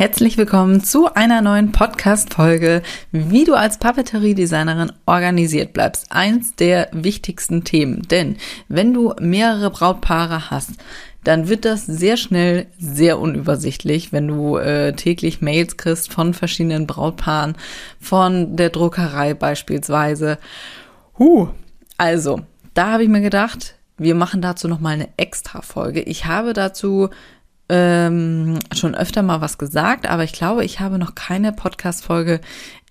Herzlich willkommen zu einer neuen Podcast-Folge, wie du als Papeterie-Designerin organisiert bleibst. Eins der wichtigsten Themen. Denn wenn du mehrere Brautpaare hast, dann wird das sehr schnell sehr unübersichtlich, wenn du äh, täglich Mails kriegst von verschiedenen Brautpaaren, von der Druckerei beispielsweise. Huh, also, da habe ich mir gedacht, wir machen dazu nochmal eine extra Folge. Ich habe dazu ähm, schon öfter mal was gesagt, aber ich glaube, ich habe noch keine Podcast-Folge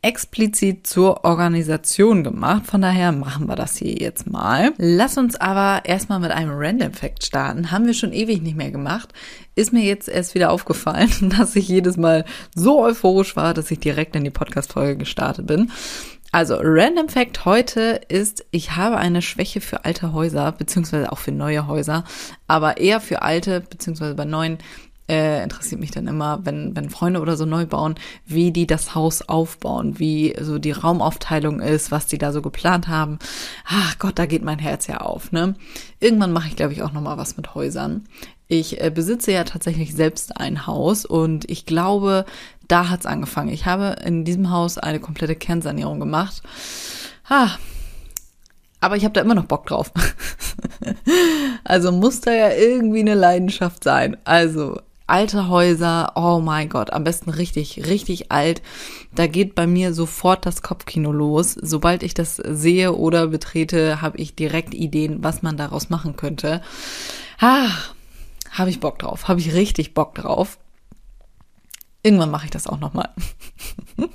explizit zur Organisation gemacht. Von daher machen wir das hier jetzt mal. Lass uns aber erstmal mit einem Random Fact starten. Haben wir schon ewig nicht mehr gemacht. Ist mir jetzt erst wieder aufgefallen, dass ich jedes Mal so euphorisch war, dass ich direkt in die Podcast-Folge gestartet bin. Also, Random Fact heute ist, ich habe eine Schwäche für alte Häuser, beziehungsweise auch für neue Häuser, aber eher für alte, beziehungsweise bei neuen äh, interessiert mich dann immer, wenn, wenn Freunde oder so neu bauen, wie die das Haus aufbauen, wie so die Raumaufteilung ist, was die da so geplant haben. Ach Gott, da geht mein Herz ja auf, ne? Irgendwann mache ich, glaube ich, auch nochmal was mit Häusern. Ich äh, besitze ja tatsächlich selbst ein Haus und ich glaube, da hat's angefangen. Ich habe in diesem Haus eine komplette Kernsanierung gemacht. Ah, aber ich habe da immer noch Bock drauf. also muss da ja irgendwie eine Leidenschaft sein. Also alte Häuser, oh mein Gott, am besten richtig, richtig alt. Da geht bei mir sofort das Kopfkino los. Sobald ich das sehe oder betrete, habe ich direkt Ideen, was man daraus machen könnte. Ah, habe ich Bock drauf, habe ich richtig Bock drauf. Irgendwann mache ich das auch nochmal.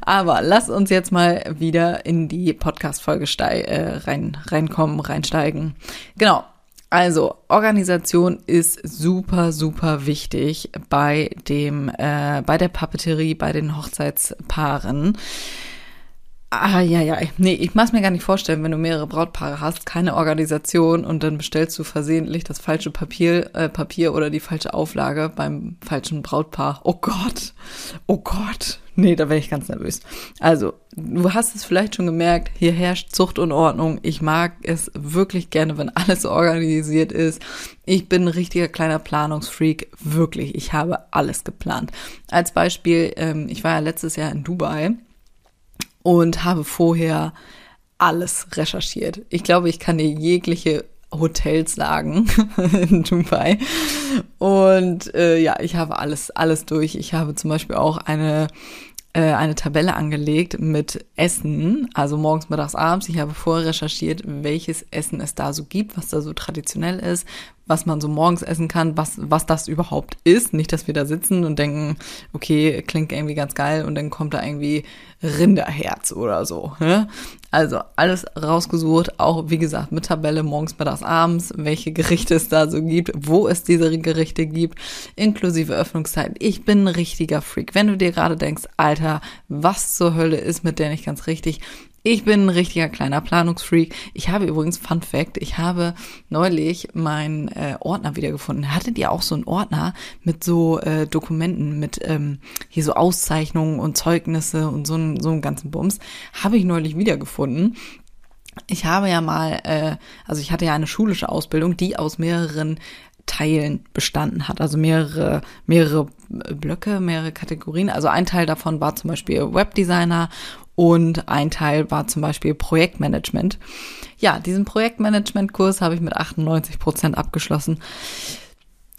Aber lass uns jetzt mal wieder in die Podcast-Folge äh, rein, reinkommen, reinsteigen. Genau. Also, Organisation ist super, super wichtig bei dem, äh, bei der Papeterie, bei den Hochzeitspaaren. Ah, ja, ja. Nee, ich mach's mir gar nicht vorstellen, wenn du mehrere Brautpaare hast, keine Organisation und dann bestellst du versehentlich das falsche Papier, äh, Papier oder die falsche Auflage beim falschen Brautpaar. Oh Gott. Oh Gott. Nee, da wäre ich ganz nervös. Also, du hast es vielleicht schon gemerkt, hier herrscht Zucht und Ordnung. Ich mag es wirklich gerne, wenn alles organisiert ist. Ich bin ein richtiger kleiner Planungsfreak. Wirklich. Ich habe alles geplant. Als Beispiel, ähm, ich war ja letztes Jahr in Dubai und habe vorher alles recherchiert. Ich glaube, ich kann dir jegliche Hotels sagen in Dubai. Und äh, ja, ich habe alles, alles durch. Ich habe zum Beispiel auch eine äh, eine Tabelle angelegt mit Essen, also morgens, mittags, abends. Ich habe vorher recherchiert, welches Essen es da so gibt, was da so traditionell ist, was man so morgens essen kann, was, was das überhaupt ist. Nicht, dass wir da sitzen und denken, okay, klingt irgendwie ganz geil und dann kommt da irgendwie Rinderherz oder so. Ne? Also alles rausgesucht, auch wie gesagt mit Tabelle morgens, mittags, abends, welche Gerichte es da so gibt, wo es diese Gerichte gibt, inklusive Öffnungszeit. Ich bin ein richtiger Freak. Wenn du dir gerade denkst, Alter, was zur Hölle ist mit der nicht ganz richtig, ich bin ein richtiger kleiner Planungsfreak. Ich habe übrigens, Fun Fact, ich habe neulich meinen äh, Ordner wiedergefunden. Hattet ihr auch so einen Ordner mit so äh, Dokumenten, mit ähm, hier so Auszeichnungen und Zeugnisse und so, einen so einen ganzen Bums? Habe ich neulich wiedergefunden. Ich habe ja mal, äh, also ich hatte ja eine schulische Ausbildung, die aus mehreren Teilen bestanden hat. Also mehrere, mehrere Blöcke, mehrere Kategorien. Also ein Teil davon war zum Beispiel Webdesigner und ein Teil war zum Beispiel Projektmanagement. Ja, diesen Projektmanagement-Kurs habe ich mit 98 Prozent abgeschlossen.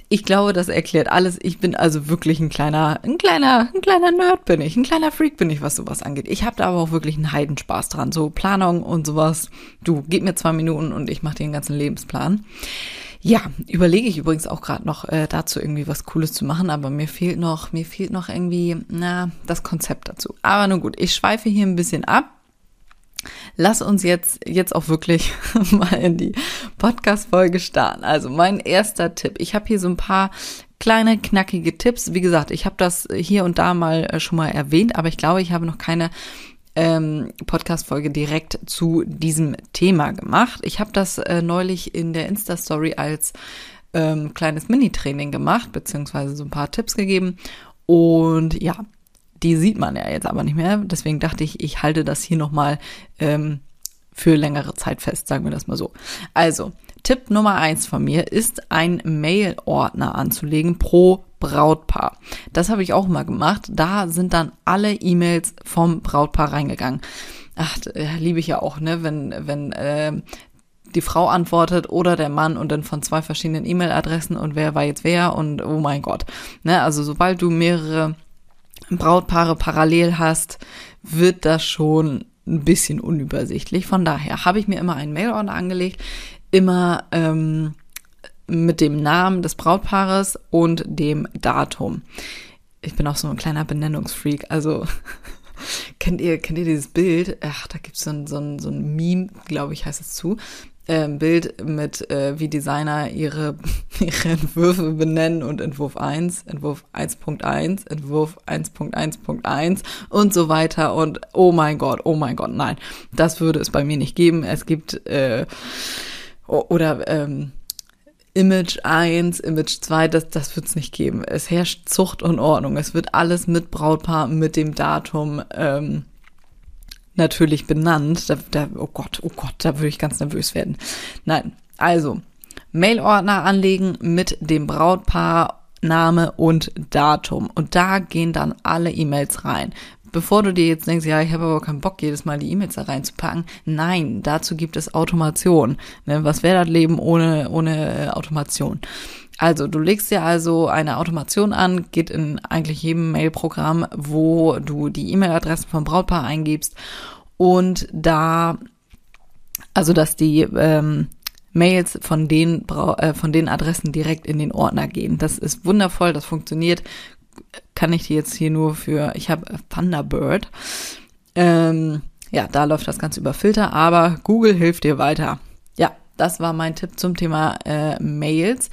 Ich glaube, das erklärt alles. Ich bin also wirklich ein kleiner, ein kleiner, ein kleiner Nerd bin ich, ein kleiner Freak bin ich, was sowas angeht. Ich habe da aber auch wirklich einen Heidenspaß dran. So Planung und sowas. Du, gib mir zwei Minuten und ich mache dir den ganzen Lebensplan. Ja, überlege ich übrigens auch gerade noch äh, dazu irgendwie was Cooles zu machen, aber mir fehlt noch, mir fehlt noch irgendwie, na, das Konzept dazu. Aber nun gut, ich schweife hier ein bisschen ab. Lass uns jetzt, jetzt auch wirklich mal in die Podcast-Folge starten. Also mein erster Tipp. Ich habe hier so ein paar kleine, knackige Tipps. Wie gesagt, ich habe das hier und da mal äh, schon mal erwähnt, aber ich glaube, ich habe noch keine ähm, Podcast-Folge direkt zu diesem Thema gemacht. Ich habe das äh, neulich in der Insta-Story als ähm, kleines Mini-Training gemacht, beziehungsweise so ein paar Tipps gegeben. Und ja, die sieht man ja jetzt aber nicht mehr. Deswegen dachte ich, ich halte das hier nochmal ähm, für längere Zeit fest, sagen wir das mal so. Also, Tipp Nummer eins von mir ist, ein Mail-Ordner anzulegen pro Brautpaar. Das habe ich auch mal gemacht. Da sind dann alle E-Mails vom Brautpaar reingegangen. Ach, äh, liebe ich ja auch, ne, wenn, wenn äh, die Frau antwortet oder der Mann und dann von zwei verschiedenen E-Mail-Adressen und wer war jetzt wer und oh mein Gott. Ne, also sobald du mehrere Brautpaare parallel hast, wird das schon ein bisschen unübersichtlich. Von daher habe ich mir immer einen Mail-Ordner angelegt, immer ähm, mit dem Namen des Brautpaares und dem Datum. Ich bin auch so ein kleiner Benennungsfreak, also kennt ihr, kennt ihr dieses Bild? Ach, da gibt's so ein, so ein, so ein Meme, glaube ich, heißt es zu, äh, Bild mit, äh, wie Designer ihre, ihre Entwürfe benennen und Entwurf 1, Entwurf 1.1, Entwurf 1.1.1 und so weiter. Und oh mein Gott, oh mein Gott, nein, das würde es bei mir nicht geben. Es gibt, äh, oder, ähm, Image 1, Image 2, das, das wird es nicht geben. Es herrscht Zucht und Ordnung. Es wird alles mit Brautpaar, mit dem Datum ähm, natürlich benannt. Da, da, oh Gott, oh Gott, da würde ich ganz nervös werden. Nein, also Mailordner anlegen mit dem Brautpaar, Name und Datum. Und da gehen dann alle E-Mails rein. Bevor du dir jetzt denkst, ja, ich habe aber keinen Bock, jedes Mal die E-Mails da reinzupacken. Nein, dazu gibt es Automation. Ne, was wäre das Leben ohne, ohne äh, Automation? Also, du legst dir also eine Automation an, geht in eigentlich jedem Mail-Programm, wo du die E-Mail-Adressen vom Brautpaar eingibst und da, also dass die ähm, Mails von den, äh, von den Adressen direkt in den Ordner gehen. Das ist wundervoll, das funktioniert. Kann ich dir jetzt hier nur für, ich habe Thunderbird. Ähm, ja, da läuft das Ganze über Filter, aber Google hilft dir weiter. Ja, das war mein Tipp zum Thema äh, Mails.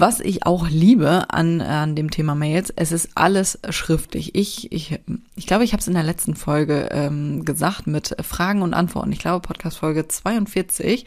Was ich auch liebe an, an dem Thema Mails, es ist alles schriftlich. Ich, ich, ich glaube, ich habe es in der letzten Folge ähm, gesagt mit Fragen und Antworten. Ich glaube, Podcast Folge 42.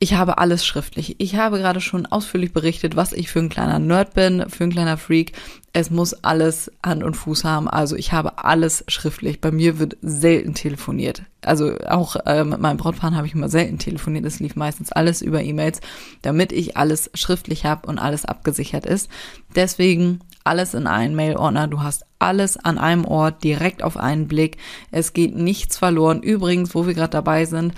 Ich habe alles schriftlich. Ich habe gerade schon ausführlich berichtet, was ich für ein kleiner Nerd bin, für ein kleiner Freak. Es muss alles Hand und Fuß haben. Also ich habe alles schriftlich. Bei mir wird selten telefoniert. Also auch äh, mit meinem Brautpaar habe ich immer selten telefoniert. Es lief meistens alles über E-Mails, damit ich alles schriftlich habe und alles abgesichert ist. Deswegen alles in einen Mail-Ordner. Du hast alles an einem Ort, direkt auf einen Blick. Es geht nichts verloren. Übrigens, wo wir gerade dabei sind,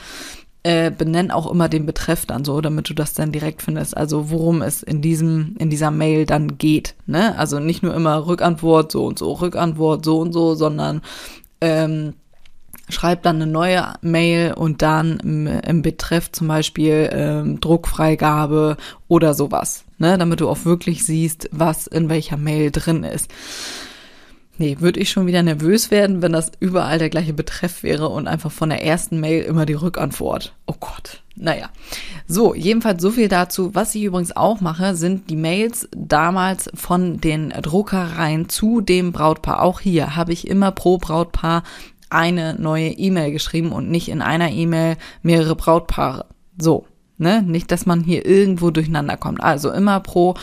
äh, benenn auch immer den Betreff dann so, damit du das dann direkt findest. Also worum es in diesem, in dieser Mail dann geht. Ne? Also nicht nur immer Rückantwort so und so, Rückantwort so und so, sondern ähm, schreib dann eine neue Mail und dann im, im Betreff zum Beispiel ähm, Druckfreigabe oder sowas, ne, damit du auch wirklich siehst, was in welcher Mail drin ist. Nee, würde ich schon wieder nervös werden, wenn das überall der gleiche Betreff wäre und einfach von der ersten Mail immer die Rückantwort. Oh Gott. Naja. So, jedenfalls so viel dazu. Was ich übrigens auch mache, sind die Mails damals von den Druckereien zu dem Brautpaar. Auch hier habe ich immer pro Brautpaar eine neue E-Mail geschrieben und nicht in einer E-Mail mehrere Brautpaare. So, ne? Nicht, dass man hier irgendwo durcheinander kommt. Also immer pro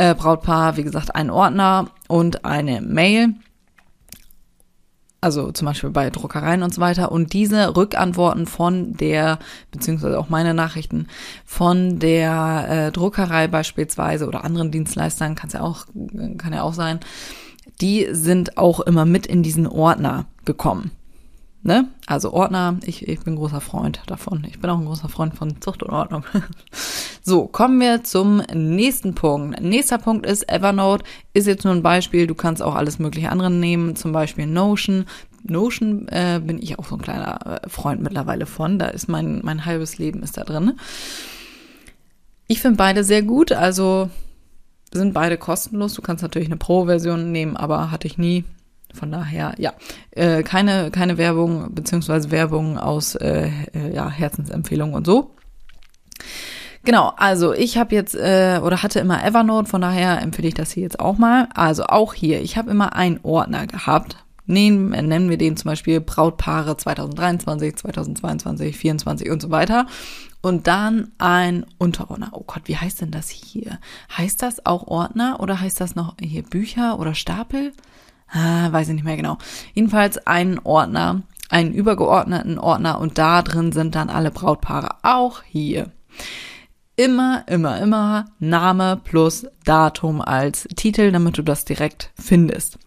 äh, Brautpaar, wie gesagt, einen Ordner und eine Mail. Also zum Beispiel bei Druckereien und so weiter. Und diese Rückantworten von der, beziehungsweise auch meine Nachrichten von der äh, Druckerei beispielsweise oder anderen Dienstleistern, kann ja auch, kann ja auch sein, die sind auch immer mit in diesen Ordner gekommen. Ne? Also Ordner, ich, ich bin großer Freund davon. Ich bin auch ein großer Freund von Zucht und Ordnung. so, kommen wir zum nächsten Punkt. Nächster Punkt ist Evernote. Ist jetzt nur ein Beispiel. Du kannst auch alles mögliche andere nehmen. Zum Beispiel Notion. Notion äh, bin ich auch so ein kleiner äh, Freund mittlerweile von. Da ist mein, mein halbes Leben ist da drin. Ich finde beide sehr gut. Also sind beide kostenlos. Du kannst natürlich eine Pro-Version nehmen, aber hatte ich nie. Von daher, ja, äh, keine, keine Werbung, beziehungsweise Werbung aus äh, äh, ja, Herzensempfehlungen und so. Genau, also ich habe jetzt äh, oder hatte immer Evernote, von daher empfehle ich das hier jetzt auch mal. Also auch hier, ich habe immer einen Ordner gehabt, Nehmen, nennen wir den zum Beispiel Brautpaare 2023, 2022, 2024 und so weiter. Und dann ein Unterordner. Oh Gott, wie heißt denn das hier? Heißt das auch Ordner oder heißt das noch hier Bücher oder Stapel? Ah, weiß ich nicht mehr genau. Jedenfalls ein Ordner, einen übergeordneten Ordner und da drin sind dann alle Brautpaare. Auch hier. Immer, immer, immer Name plus Datum als Titel, damit du das direkt findest.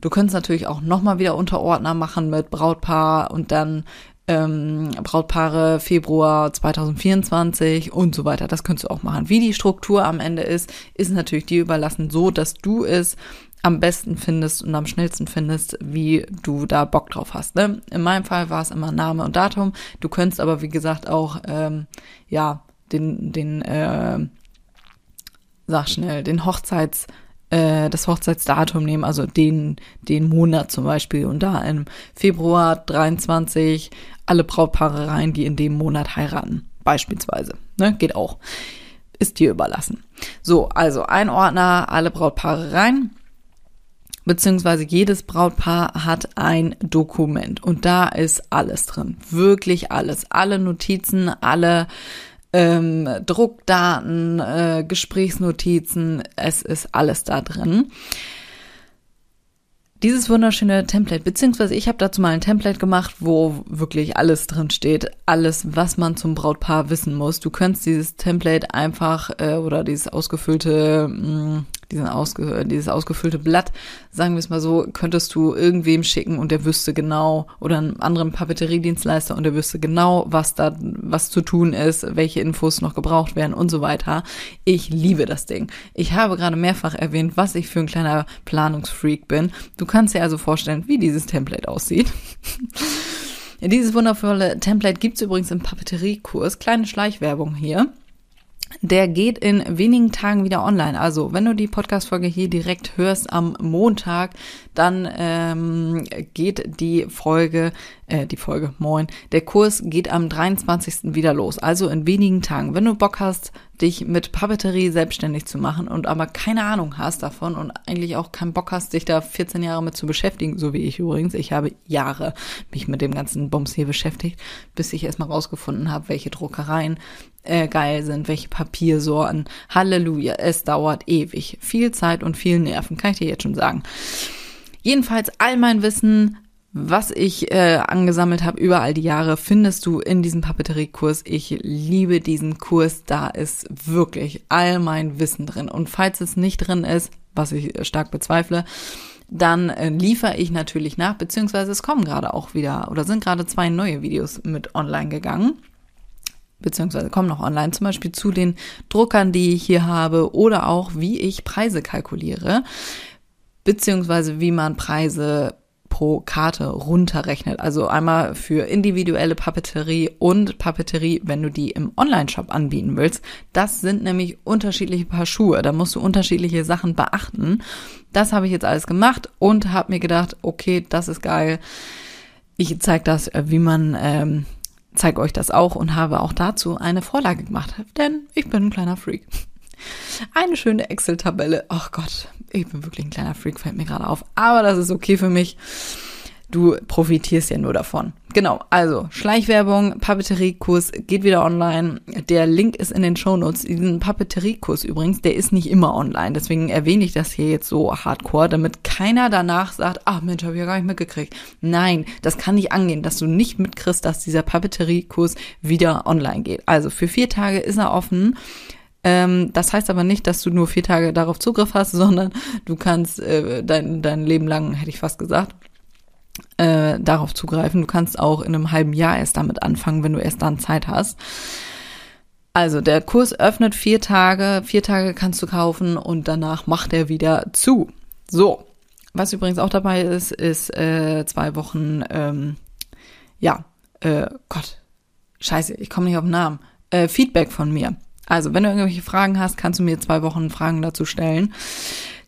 Du könntest natürlich auch nochmal wieder Unterordner machen mit Brautpaar und dann ähm, Brautpaare Februar 2024 und so weiter. Das könntest du auch machen. Wie die Struktur am Ende ist, ist natürlich dir überlassen, so dass du es am besten findest und am schnellsten findest, wie du da Bock drauf hast. Ne? In meinem Fall war es immer Name und Datum. Du könntest aber, wie gesagt, auch ähm, ja den, den äh, sag schnell, den Hochzeits äh, das Hochzeitsdatum nehmen, also den, den Monat zum Beispiel und da im Februar 23 alle Brautpaare rein, die in dem Monat heiraten, beispielsweise. Ne? Geht auch. Ist dir überlassen. So, also ein Ordner, alle Brautpaare rein beziehungsweise jedes Brautpaar hat ein Dokument. Und da ist alles drin, wirklich alles, alle Notizen, alle ähm, Druckdaten, äh, Gesprächsnotizen, es ist alles da drin. Dieses wunderschöne Template, beziehungsweise ich habe dazu mal ein Template gemacht, wo wirklich alles drin steht, alles, was man zum Brautpaar wissen muss. Du könntest dieses Template einfach äh, oder dieses ausgefüllte mh, mm, diesen ausge, dieses ausgefüllte Blatt, sagen wir es mal so, könntest du irgendwem schicken und der wüsste genau, oder einem anderen Papeteriedienstleister und der wüsste genau, was da, was zu tun ist, welche Infos noch gebraucht werden und so weiter. Ich liebe das Ding. Ich habe gerade mehrfach erwähnt, was ich für ein kleiner Planungsfreak bin. Du kannst dir also vorstellen, wie dieses Template aussieht. Dieses wundervolle Template gibt's übrigens im Papeteriekurs. Kleine Schleichwerbung hier. Der geht in wenigen Tagen wieder online. Also, wenn du die Podcast-Folge hier direkt hörst am Montag, dann ähm, geht die Folge, äh, die Folge, moin, der Kurs geht am 23. wieder los. Also in wenigen Tagen. Wenn du Bock hast, dich mit Papeterie selbstständig zu machen und aber keine Ahnung hast davon und eigentlich auch keinen Bock hast, dich da 14 Jahre mit zu beschäftigen, so wie ich übrigens. Ich habe Jahre mich mit dem ganzen Bums hier beschäftigt, bis ich erstmal rausgefunden habe, welche Druckereien äh, geil sind, welche Papiersorten. Halleluja, es dauert ewig. Viel Zeit und viel Nerven, kann ich dir jetzt schon sagen. Jedenfalls all mein Wissen was ich äh, angesammelt habe über all die Jahre, findest du in diesem Papeteriekurs. Ich liebe diesen Kurs. Da ist wirklich all mein Wissen drin. Und falls es nicht drin ist, was ich stark bezweifle, dann äh, liefere ich natürlich nach, beziehungsweise es kommen gerade auch wieder oder sind gerade zwei neue Videos mit online gegangen beziehungsweise kommen noch online, zum Beispiel zu den Druckern, die ich hier habe oder auch wie ich Preise kalkuliere, beziehungsweise wie man Preise pro Karte runterrechnet. Also einmal für individuelle Papeterie und Papeterie, wenn du die im Online-Shop anbieten willst. Das sind nämlich unterschiedliche Paar Schuhe. Da musst du unterschiedliche Sachen beachten. Das habe ich jetzt alles gemacht und habe mir gedacht, okay, das ist geil. Ich zeige das, äh, wie man, ähm, zeige euch das auch und habe auch dazu eine Vorlage gemacht. Denn ich bin ein kleiner Freak. Eine schöne Excel-Tabelle. Ach Gott, ich bin wirklich ein kleiner Freak, fällt mir gerade auf. Aber das ist okay für mich. Du profitierst ja nur davon. Genau, also Schleichwerbung, Papeteriekurs geht wieder online. Der Link ist in den Shownotes. Diesen Papeteriekurs übrigens, der ist nicht immer online. Deswegen erwähne ich das hier jetzt so hardcore, damit keiner danach sagt, ach Mensch, habe ich ja gar nicht mitgekriegt. Nein, das kann nicht angehen, dass du nicht mitkriegst, dass dieser Papeteriekurs wieder online geht. Also für vier Tage ist er offen. Ähm, das heißt aber nicht, dass du nur vier Tage darauf Zugriff hast, sondern du kannst äh, dein, dein Leben lang, hätte ich fast gesagt, äh, darauf zugreifen. Du kannst auch in einem halben Jahr erst damit anfangen, wenn du erst dann Zeit hast. Also der Kurs öffnet vier Tage, vier Tage kannst du kaufen und danach macht er wieder zu. So, was übrigens auch dabei ist, ist äh, zwei Wochen, ähm, ja, äh, Gott, scheiße, ich komme nicht auf den Namen, äh, Feedback von mir. Also, wenn du irgendwelche Fragen hast, kannst du mir zwei Wochen Fragen dazu stellen.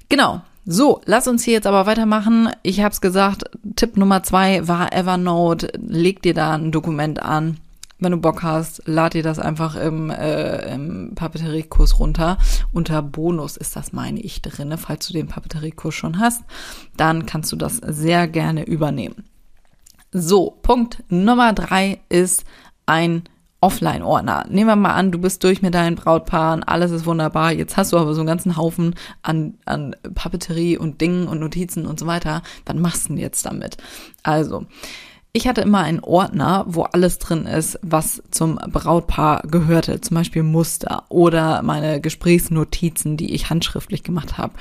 Genau. So, lass uns hier jetzt aber weitermachen. Ich habe es gesagt, Tipp Nummer zwei war Evernote. Leg dir da ein Dokument an. wenn du Bock hast, lad dir das einfach im, äh, im Papeteriekurs runter. Unter Bonus ist das, meine ich, drinne. Falls du den Papeteriekurs schon hast, dann kannst du das sehr gerne übernehmen. So, Punkt Nummer drei ist ein Offline-Ordner. Nehmen wir mal an, du bist durch mit deinen Brautpaaren, alles ist wunderbar. Jetzt hast du aber so einen ganzen Haufen an, an Papeterie und Dingen und Notizen und so weiter. Was machst du denn jetzt damit? Also, ich hatte immer einen Ordner, wo alles drin ist, was zum Brautpaar gehörte, zum Beispiel Muster oder meine Gesprächsnotizen, die ich handschriftlich gemacht habe.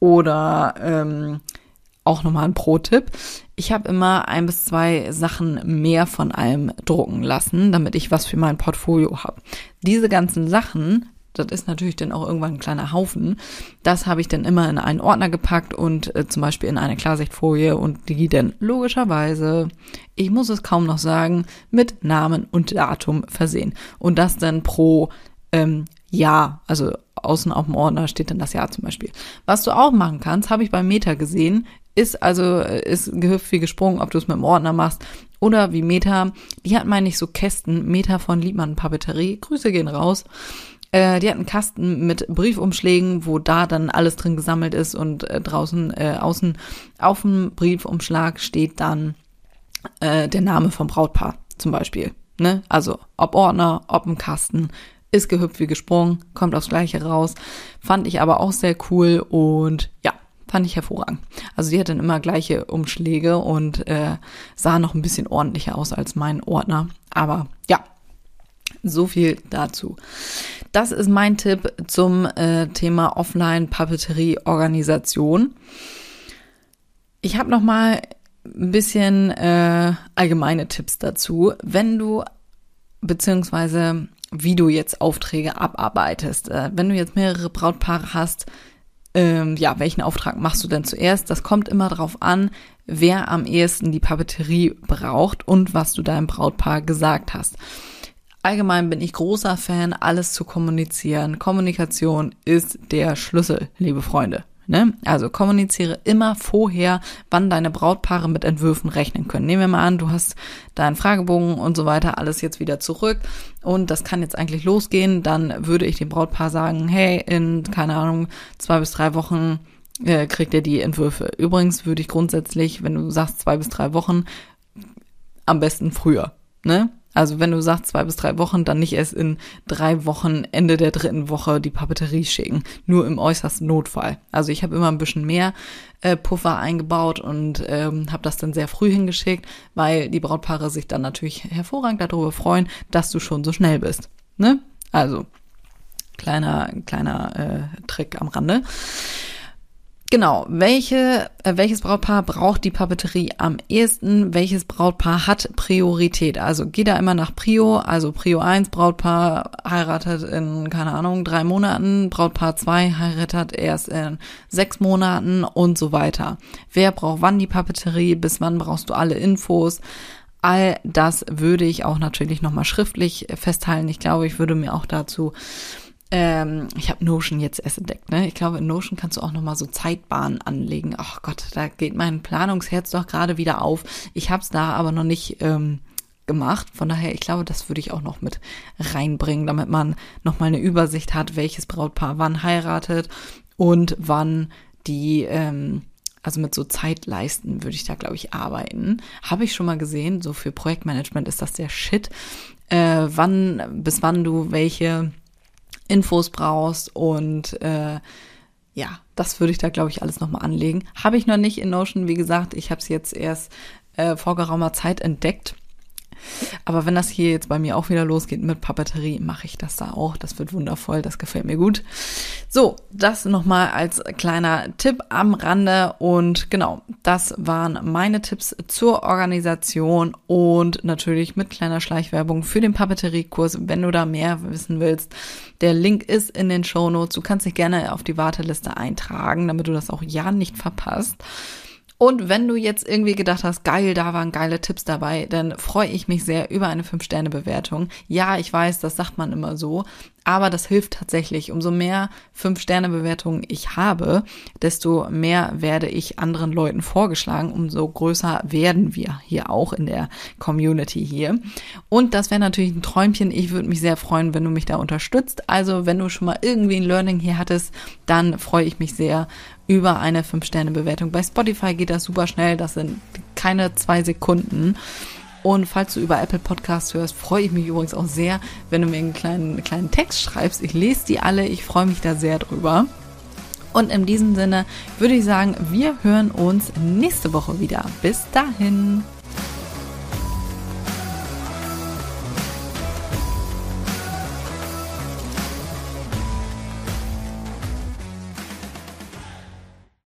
Oder ähm, auch nochmal ein Pro-Tipp. Ich habe immer ein bis zwei Sachen mehr von allem drucken lassen, damit ich was für mein Portfolio habe. Diese ganzen Sachen das ist natürlich dann auch irgendwann ein kleiner Haufen. Das habe ich dann immer in einen Ordner gepackt und äh, zum Beispiel in eine Klarsichtfolie und die dann logischerweise, ich muss es kaum noch sagen, mit Namen und Datum versehen. Und das dann pro ähm, Jahr, also außen auf dem Ordner steht dann das Jahr zum Beispiel. Was du auch machen kannst, habe ich beim Meta gesehen, ist also, äh, ist gehüpft wie gesprungen, ob du es mit dem Ordner machst oder wie Meta. Die hat, meine ich, so Kästen, Meta von Liebmann Papeterie. Grüße gehen raus. Äh, die hat einen Kasten mit Briefumschlägen, wo da dann alles drin gesammelt ist und äh, draußen, äh, außen auf dem Briefumschlag steht dann äh, der Name vom Brautpaar zum Beispiel. Ne? Also ob Ordner, ob ein Kasten, ist gehüpft wie gesprungen, kommt aufs Gleiche raus. Fand ich aber auch sehr cool und ja, fand ich hervorragend. Also die hat dann immer gleiche Umschläge und äh, sah noch ein bisschen ordentlicher aus als mein Ordner. Aber ja, so viel dazu. Das ist mein Tipp zum äh, Thema Offline-Papeterie-Organisation. Ich habe noch mal ein bisschen äh, allgemeine Tipps dazu. Wenn du beziehungsweise wie du jetzt Aufträge abarbeitest. Äh, wenn du jetzt mehrere Brautpaare hast, ähm, ja, welchen Auftrag machst du denn zuerst? Das kommt immer darauf an, wer am ehesten die Papeterie braucht und was du deinem Brautpaar gesagt hast. Allgemein bin ich großer Fan, alles zu kommunizieren. Kommunikation ist der Schlüssel, liebe Freunde. Ne? Also kommuniziere immer vorher, wann deine Brautpaare mit Entwürfen rechnen können. Nehmen wir mal an, du hast deinen Fragebogen und so weiter alles jetzt wieder zurück und das kann jetzt eigentlich losgehen. Dann würde ich dem Brautpaar sagen, hey, in, keine Ahnung, zwei bis drei Wochen äh, kriegt ihr die Entwürfe. Übrigens würde ich grundsätzlich, wenn du sagst zwei bis drei Wochen, am besten früher. Ne? Also wenn du sagst zwei bis drei Wochen, dann nicht erst in drei Wochen, Ende der dritten Woche die Papeterie schicken. Nur im äußersten Notfall. Also ich habe immer ein bisschen mehr äh, Puffer eingebaut und ähm, habe das dann sehr früh hingeschickt, weil die Brautpaare sich dann natürlich hervorragend darüber freuen, dass du schon so schnell bist. Ne? Also kleiner kleiner äh, Trick am Rande. Genau, welche, äh, welches Brautpaar braucht die Papeterie am ehesten? Welches Brautpaar hat Priorität? Also geh da immer nach Prio, also Prio 1, Brautpaar heiratet in, keine Ahnung, drei Monaten, Brautpaar 2 heiratet erst in sechs Monaten und so weiter. Wer braucht wann die Papeterie? Bis wann brauchst du alle Infos? All das würde ich auch natürlich nochmal schriftlich festhalten. Ich glaube, ich würde mir auch dazu ähm, ich habe Notion jetzt erst entdeckt, ne? Ich glaube, in Notion kannst du auch nochmal so Zeitbahnen anlegen. Ach Gott, da geht mein Planungsherz doch gerade wieder auf. Ich habe es da aber noch nicht ähm, gemacht. Von daher, ich glaube, das würde ich auch noch mit reinbringen, damit man nochmal eine Übersicht hat, welches Brautpaar wann heiratet und wann die, ähm, also mit so Zeitleisten würde ich da, glaube ich, arbeiten. Habe ich schon mal gesehen, so für Projektmanagement ist das der Shit. Äh, wann, bis wann du welche Infos brauchst und äh, ja, das würde ich da, glaube ich, alles nochmal anlegen. Habe ich noch nicht in Notion, wie gesagt, ich habe es jetzt erst äh, vor geraumer Zeit entdeckt aber wenn das hier jetzt bei mir auch wieder losgeht mit Papeterie, mache ich das da auch. Das wird wundervoll, das gefällt mir gut. So, das nochmal als kleiner Tipp am Rande. Und genau, das waren meine Tipps zur Organisation und natürlich mit kleiner Schleichwerbung für den Papeteriekurs, wenn du da mehr wissen willst. Der Link ist in den Show Notes. Du kannst dich gerne auf die Warteliste eintragen, damit du das auch ja nicht verpasst. Und wenn du jetzt irgendwie gedacht hast, geil, da waren geile Tipps dabei, dann freue ich mich sehr über eine 5-Sterne-Bewertung. Ja, ich weiß, das sagt man immer so, aber das hilft tatsächlich. Umso mehr 5-Sterne-Bewertungen ich habe, desto mehr werde ich anderen Leuten vorgeschlagen, umso größer werden wir hier auch in der Community hier. Und das wäre natürlich ein Träumchen. Ich würde mich sehr freuen, wenn du mich da unterstützt. Also wenn du schon mal irgendwie ein Learning hier hattest, dann freue ich mich sehr über eine 5-Sterne-Bewertung. Bei Spotify geht das super schnell. Das sind keine zwei Sekunden. Und falls du über Apple Podcasts hörst, freue ich mich übrigens auch sehr, wenn du mir einen kleinen, einen kleinen Text schreibst. Ich lese die alle, ich freue mich da sehr drüber. Und in diesem Sinne würde ich sagen, wir hören uns nächste Woche wieder. Bis dahin.